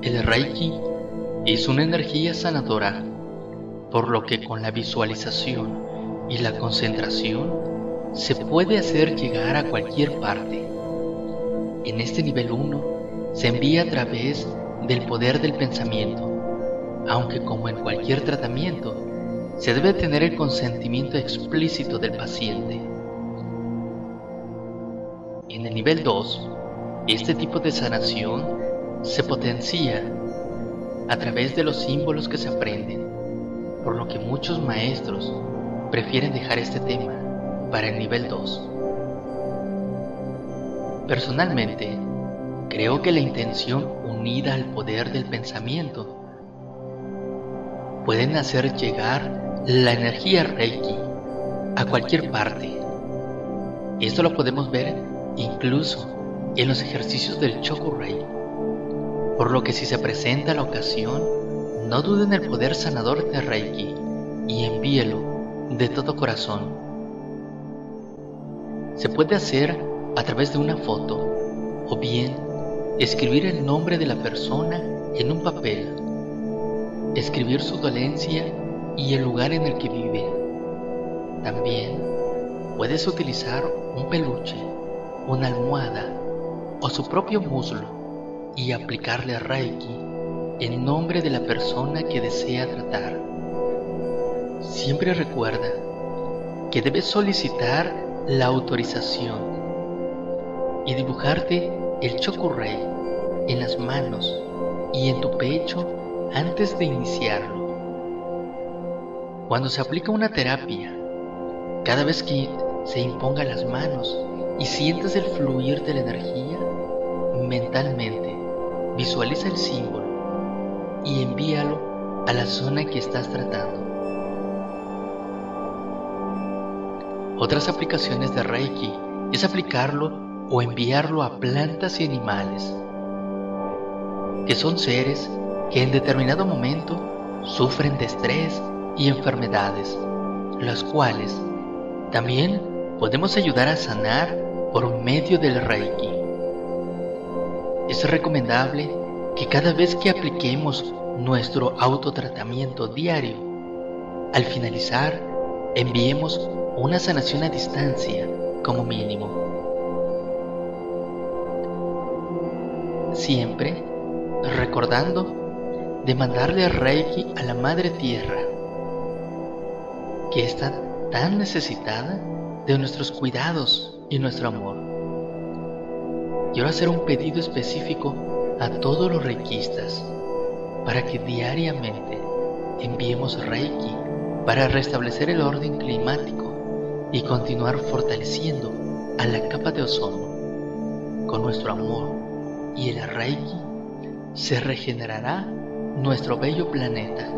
El Reiki es una energía sanadora, por lo que con la visualización y la concentración se puede hacer llegar a cualquier parte. En este nivel 1 se envía a través del poder del pensamiento, aunque como en cualquier tratamiento, se debe tener el consentimiento explícito del paciente. En el nivel 2, este tipo de sanación se potencia a través de los símbolos que se aprenden, por lo que muchos maestros prefieren dejar este tema para el nivel 2. Personalmente, creo que la intención unida al poder del pensamiento pueden hacer llegar la energía Reiki a cualquier parte. Esto lo podemos ver incluso en los ejercicios del Chokurei. Por lo que si se presenta la ocasión, no duden en el poder sanador de Reiki y envíelo de todo corazón. Se puede hacer a través de una foto o bien escribir el nombre de la persona en un papel, escribir su dolencia y el lugar en el que vive. También puedes utilizar un peluche, una almohada o su propio muslo y aplicarle Reiki en nombre de la persona que desea tratar. Siempre recuerda que debes solicitar la autorización y dibujarte el chokurei en las manos y en tu pecho antes de iniciarlo. Cuando se aplica una terapia, cada vez que se imponga las manos y sientes el fluir de la energía, mentalmente visualiza el símbolo y envíalo a la zona que estás tratando. Otras aplicaciones de Reiki es aplicarlo o enviarlo a plantas y animales, que son seres que en determinado momento sufren de estrés y enfermedades, las cuales también podemos ayudar a sanar por medio del Reiki. Es recomendable que cada vez que apliquemos nuestro autotratamiento diario, al finalizar, enviemos una sanación a distancia como mínimo. Siempre recordando de mandarle Reiki a la Madre Tierra, que está tan necesitada de nuestros cuidados y nuestro amor. Quiero hacer un pedido específico a todos los reikistas para que diariamente enviemos Reiki para restablecer el orden climático y continuar fortaleciendo a la capa de ozono. Con nuestro amor y el Reiki se regenerará nuestro bello planeta